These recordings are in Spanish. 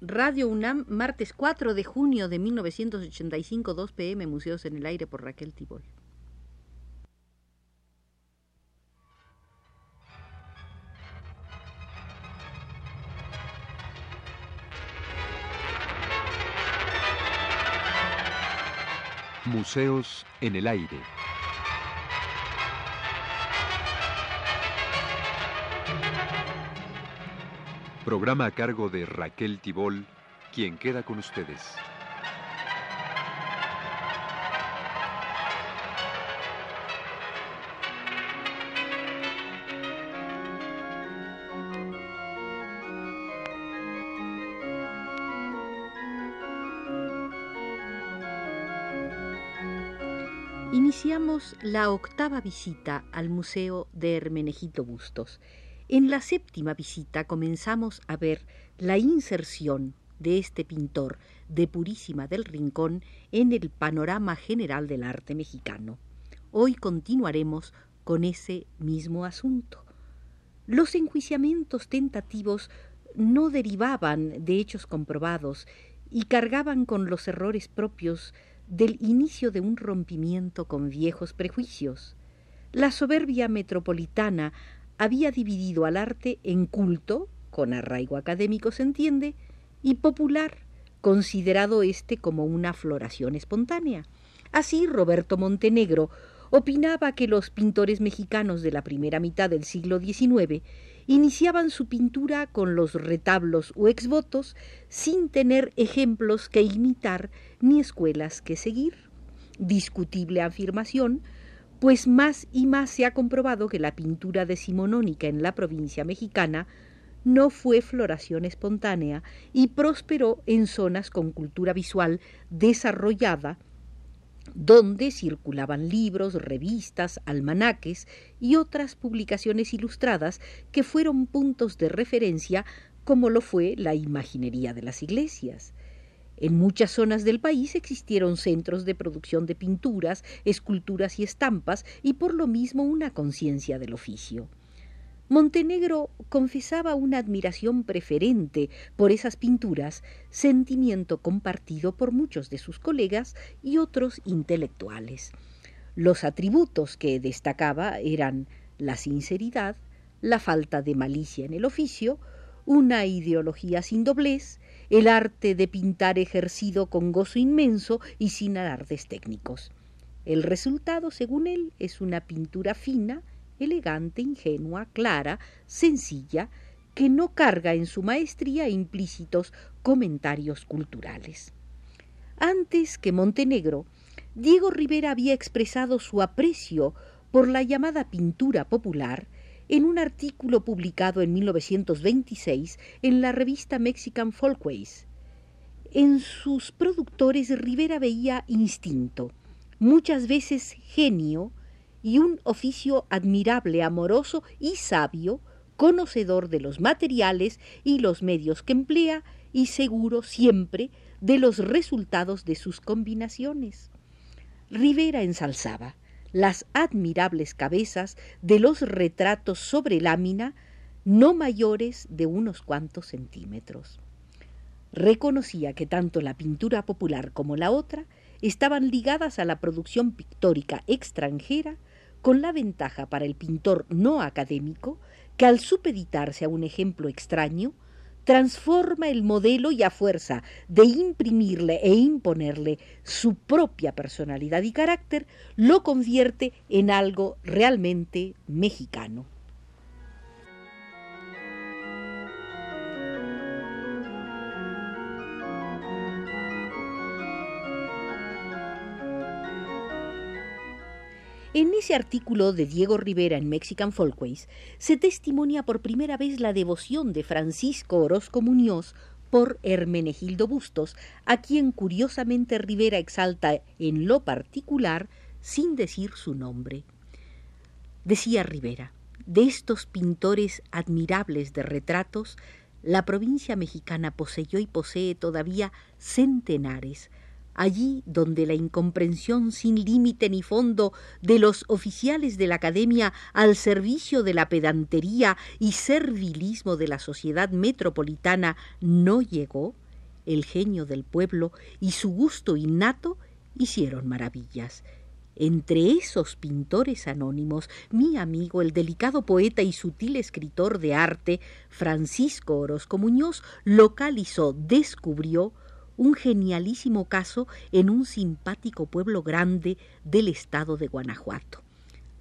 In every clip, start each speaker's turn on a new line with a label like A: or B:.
A: Radio UNAM, martes 4 de junio de 1985, 2 pm, Museos en el Aire por Raquel Tibol.
B: Museos en el Aire. Programa a cargo de Raquel Tibol, quien queda con ustedes.
A: Iniciamos la octava visita al Museo de Hermenegildo Bustos en la séptima visita comenzamos a ver la inserción de este pintor de Purísima del Rincón en el panorama general del arte mexicano. Hoy continuaremos con ese mismo asunto. Los enjuiciamientos tentativos no derivaban de hechos comprobados y cargaban con los errores propios del inicio de un rompimiento con viejos prejuicios. La soberbia metropolitana había dividido al arte en culto, con arraigo académico se entiende, y popular, considerado éste como una floración espontánea. Así Roberto Montenegro opinaba que los pintores mexicanos de la primera mitad del siglo XIX iniciaban su pintura con los retablos o exvotos sin tener ejemplos que imitar ni escuelas que seguir. Discutible afirmación, pues más y más se ha comprobado que la pintura decimonónica en la provincia mexicana no fue floración espontánea y prosperó en zonas con cultura visual desarrollada, donde circulaban libros, revistas, almanaques y otras publicaciones ilustradas que fueron puntos de referencia como lo fue la imaginería de las iglesias. En muchas zonas del país existieron centros de producción de pinturas, esculturas y estampas, y por lo mismo una conciencia del oficio. Montenegro confesaba una admiración preferente por esas pinturas, sentimiento compartido por muchos de sus colegas y otros intelectuales. Los atributos que destacaba eran la sinceridad, la falta de malicia en el oficio, una ideología sin doblez, el arte de pintar ejercido con gozo inmenso y sin alardes técnicos. El resultado, según él, es una pintura fina, elegante, ingenua, clara, sencilla, que no carga en su maestría implícitos comentarios culturales. Antes que Montenegro, Diego Rivera había expresado su aprecio por la llamada pintura popular en un artículo publicado en 1926 en la revista Mexican Folkways. En sus productores Rivera veía instinto, muchas veces genio y un oficio admirable, amoroso y sabio, conocedor de los materiales y los medios que emplea y seguro siempre de los resultados de sus combinaciones. Rivera ensalzaba las admirables cabezas de los retratos sobre lámina no mayores de unos cuantos centímetros. Reconocía que tanto la pintura popular como la otra estaban ligadas a la producción pictórica extranjera con la ventaja para el pintor no académico que al supeditarse a un ejemplo extraño transforma el modelo y a fuerza de imprimirle e imponerle su propia personalidad y carácter, lo convierte en algo realmente mexicano. En ese artículo de Diego Rivera en Mexican Folkways se testimonia por primera vez la devoción de Francisco Orozco Muñoz por Hermenegildo Bustos, a quien curiosamente Rivera exalta en lo particular sin decir su nombre. Decía Rivera, de estos pintores admirables de retratos, la provincia mexicana poseyó y posee todavía centenares, allí donde la incomprensión sin límite ni fondo de los oficiales de la academia al servicio de la pedantería y servilismo de la sociedad metropolitana no llegó, el genio del pueblo y su gusto innato hicieron maravillas. Entre esos pintores anónimos, mi amigo, el delicado poeta y sutil escritor de arte, Francisco Orozco Muñoz, localizó, descubrió un genialísimo caso en un simpático pueblo grande del estado de Guanajuato.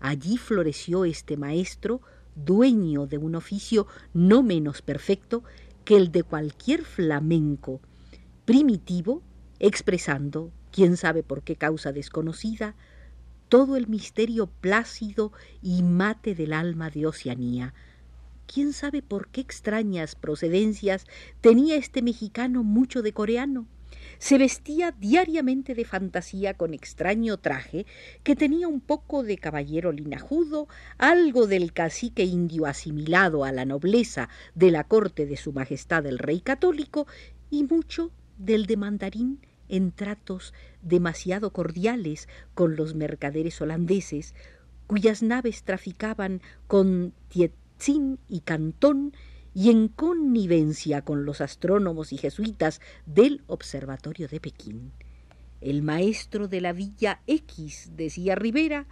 A: Allí floreció este maestro, dueño de un oficio no menos perfecto que el de cualquier flamenco primitivo, expresando, quién sabe por qué causa desconocida, todo el misterio plácido y mate del alma de Oceanía. ¿Quién sabe por qué extrañas procedencias tenía este mexicano mucho de coreano? Se vestía diariamente de fantasía con extraño traje que tenía un poco de caballero linajudo, algo del cacique indio asimilado a la nobleza de la corte de su majestad el rey católico y mucho del de mandarín en tratos demasiado cordiales con los mercaderes holandeses, cuyas naves traficaban con Y Cantón y en connivencia con los astrónomos y jesuitas del Observatorio de Pekín. El maestro de la Villa X, decía Rivera,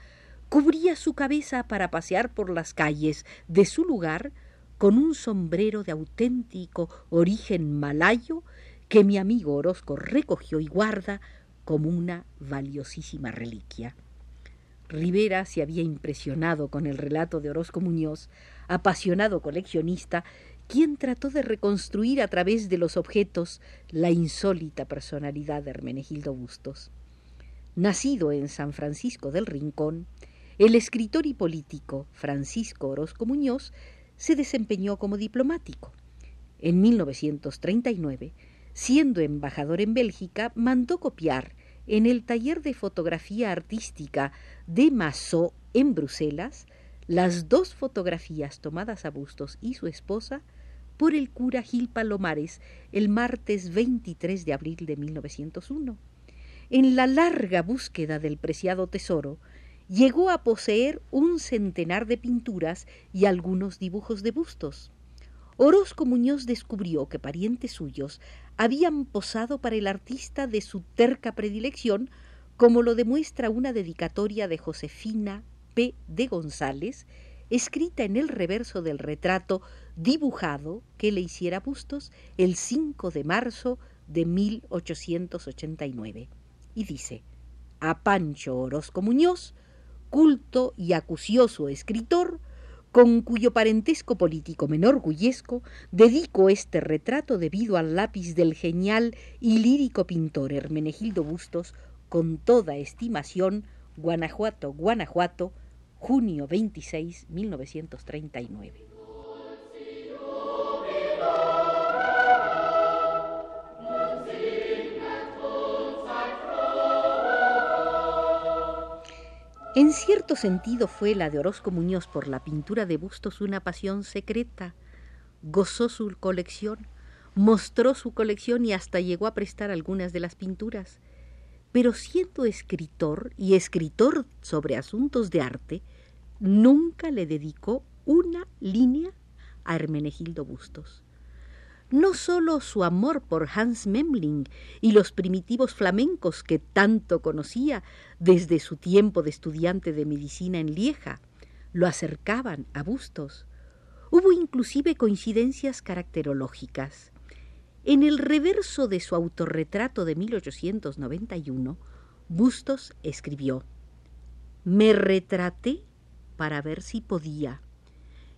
A: cubría su cabeza para pasear por las calles de su lugar con un sombrero de auténtico origen malayo que mi amigo Orozco recogió y guarda como una valiosísima reliquia. Rivera se había impresionado con el relato de Orozco Muñoz, apasionado coleccionista, quien trató de reconstruir a través de los objetos la insólita personalidad de Hermenegildo Bustos. Nacido en San Francisco del Rincón, el escritor y político Francisco Orozco Muñoz se desempeñó como diplomático. En 1939 siendo embajador en Bélgica, mandó copiar en el taller de fotografía artística de Massot en Bruselas las dos fotografías tomadas a Bustos y su esposa por el cura Gil Palomares el martes 23 de abril de 1901. En la larga búsqueda del preciado tesoro, llegó a poseer un centenar de pinturas y algunos dibujos de bustos. Orozco Muñoz descubrió que parientes suyos habían posado para el artista de su terca predilección, como lo demuestra una dedicatoria de Josefina P. de González, escrita en el reverso del retrato dibujado que le hiciera Bustos el 5 de marzo de 1889. Y dice, a Pancho Orozco Muñoz, culto y acucioso escritor, con cuyo parentesco político me enorgullezco, dedico este retrato debido al lápiz del genial y lírico pintor Hermenegildo Bustos, con toda estimación, Guanajuato, Guanajuato, junio 26, 1939. En cierto sentido fue la de Orozco Muñoz por la pintura de bustos una pasión secreta. Gozó su colección, mostró su colección y hasta llegó a prestar algunas de las pinturas. Pero siendo escritor y escritor sobre asuntos de arte, nunca le dedicó una línea a Hermenegildo Bustos no sólo su amor por Hans Memling y los primitivos flamencos que tanto conocía desde su tiempo de estudiante de medicina en Lieja, lo acercaban a Bustos. Hubo inclusive coincidencias caracterológicas. En el reverso de su autorretrato de 1891, Bustos escribió Me retraté para ver si podía.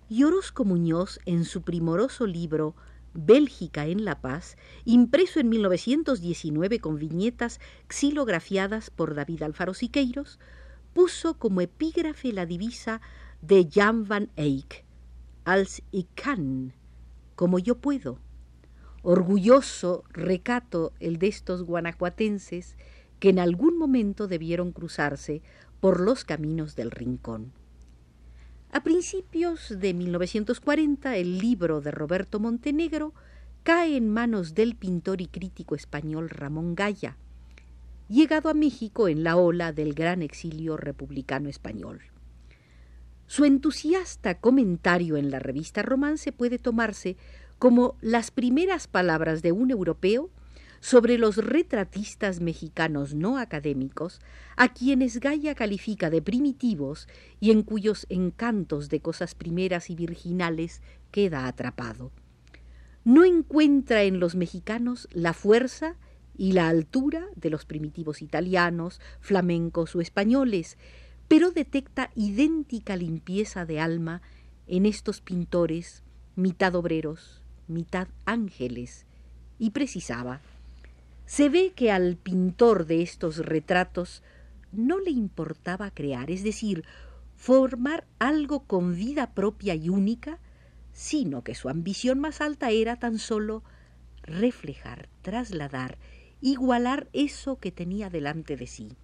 A: Y Orozco Muñoz, en su primoroso libro Bélgica en La Paz, impreso en 1919 con viñetas xilografiadas por David Alfaro Siqueiros, puso como epígrafe la divisa de Jan van Eyck, als ik kan, como yo puedo. Orgulloso recato el de estos guanajuatenses que en algún momento debieron cruzarse por los caminos del rincón. A principios de 1940, el libro de Roberto Montenegro cae en manos del pintor y crítico español Ramón Gaya, llegado a México en la ola del gran exilio republicano español. Su entusiasta comentario en la revista Romance puede tomarse como las primeras palabras de un europeo sobre los retratistas mexicanos no académicos, a quienes Gaia califica de primitivos y en cuyos encantos de cosas primeras y virginales queda atrapado. No encuentra en los mexicanos la fuerza y la altura de los primitivos italianos, flamencos o españoles, pero detecta idéntica limpieza de alma en estos pintores, mitad obreros, mitad ángeles, y precisaba, se ve que al pintor de estos retratos no le importaba crear, es decir, formar algo con vida propia y única, sino que su ambición más alta era tan solo reflejar, trasladar, igualar eso que tenía delante de sí.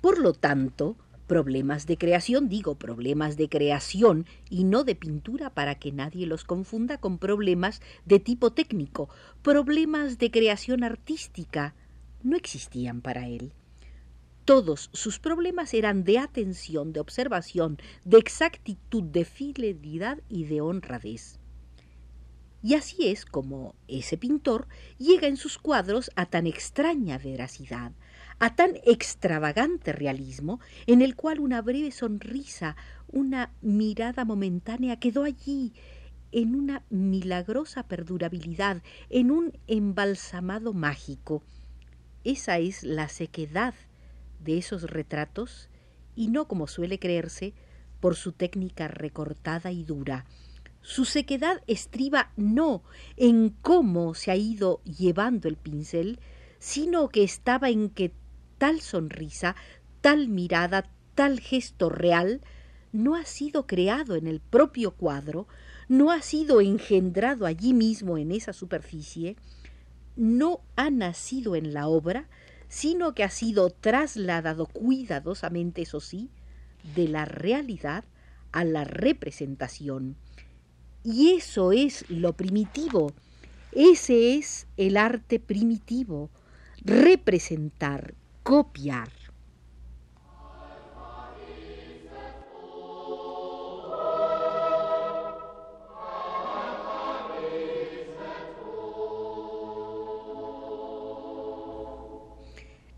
A: Por lo tanto, problemas de creación, digo problemas de creación y no de pintura para que nadie los confunda con problemas de tipo técnico, problemas de creación artística, no existían para él. Todos sus problemas eran de atención, de observación, de exactitud, de fidelidad y de honradez. Y así es como ese pintor llega en sus cuadros a tan extraña veracidad, a tan extravagante realismo, en el cual una breve sonrisa, una mirada momentánea quedó allí, en una milagrosa perdurabilidad, en un embalsamado mágico. Esa es la sequedad de esos retratos, y no como suele creerse, por su técnica recortada y dura. Su sequedad estriba no en cómo se ha ido llevando el pincel, sino que estaba en que tal sonrisa, tal mirada, tal gesto real, no ha sido creado en el propio cuadro, no ha sido engendrado allí mismo en esa superficie, no ha nacido en la obra, sino que ha sido trasladado cuidadosamente, eso sí, de la realidad a la representación. Y eso es lo primitivo, ese es el arte primitivo, representar, copiar.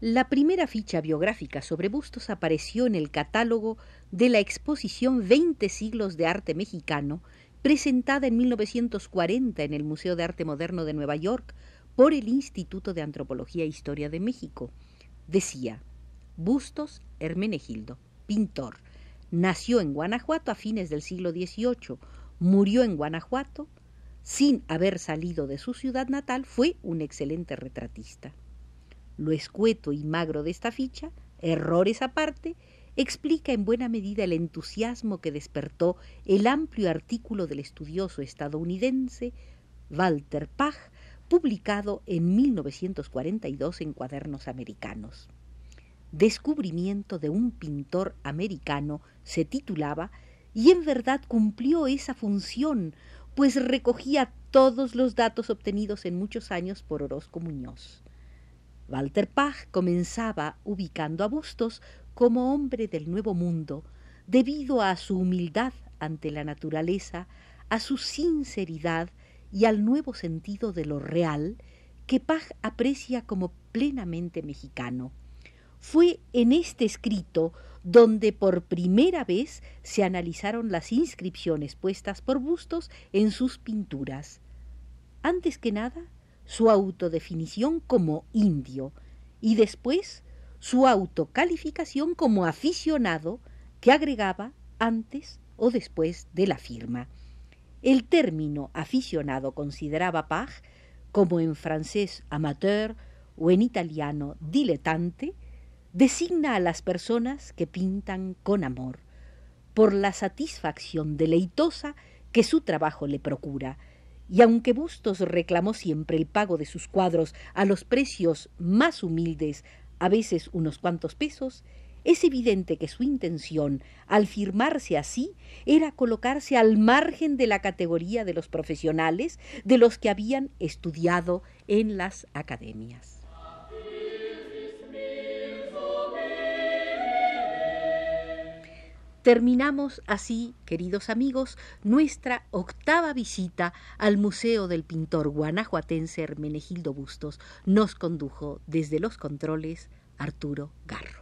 A: La primera ficha biográfica sobre Bustos apareció en el catálogo de la exposición 20 siglos de arte mexicano, presentada en 1940 en el Museo de Arte Moderno de Nueva York por el Instituto de Antropología e Historia de México. Decía, Bustos Hermenegildo, pintor, nació en Guanajuato a fines del siglo XVIII, murió en Guanajuato, sin haber salido de su ciudad natal, fue un excelente retratista. Lo escueto y magro de esta ficha, errores aparte, explica en buena medida el entusiasmo que despertó el amplio artículo del estudioso estadounidense Walter Pach publicado en 1942 en Cuadernos Americanos. Descubrimiento de un pintor americano se titulaba y en verdad cumplió esa función, pues recogía todos los datos obtenidos en muchos años por Orozco Muñoz. Walter Pach comenzaba ubicando a Bustos como hombre del Nuevo Mundo, debido a su humildad ante la naturaleza, a su sinceridad y al nuevo sentido de lo real que Paj aprecia como plenamente mexicano. Fue en este escrito donde por primera vez se analizaron las inscripciones puestas por Bustos en sus pinturas. Antes que nada, su autodefinición como indio y después su autocalificación como aficionado que agregaba antes o después de la firma. El término aficionado consideraba Pag, como en francés amateur o en italiano dilettante, designa a las personas que pintan con amor, por la satisfacción deleitosa que su trabajo le procura, y aunque Bustos reclamó siempre el pago de sus cuadros a los precios más humildes, a veces unos cuantos pesos, es evidente que su intención, al firmarse así, era colocarse al margen de la categoría de los profesionales, de los que habían estudiado en las academias. Terminamos así, queridos amigos, nuestra octava visita al Museo del Pintor Guanajuatense Hermenegildo Bustos. Nos condujo desde los controles Arturo Garro.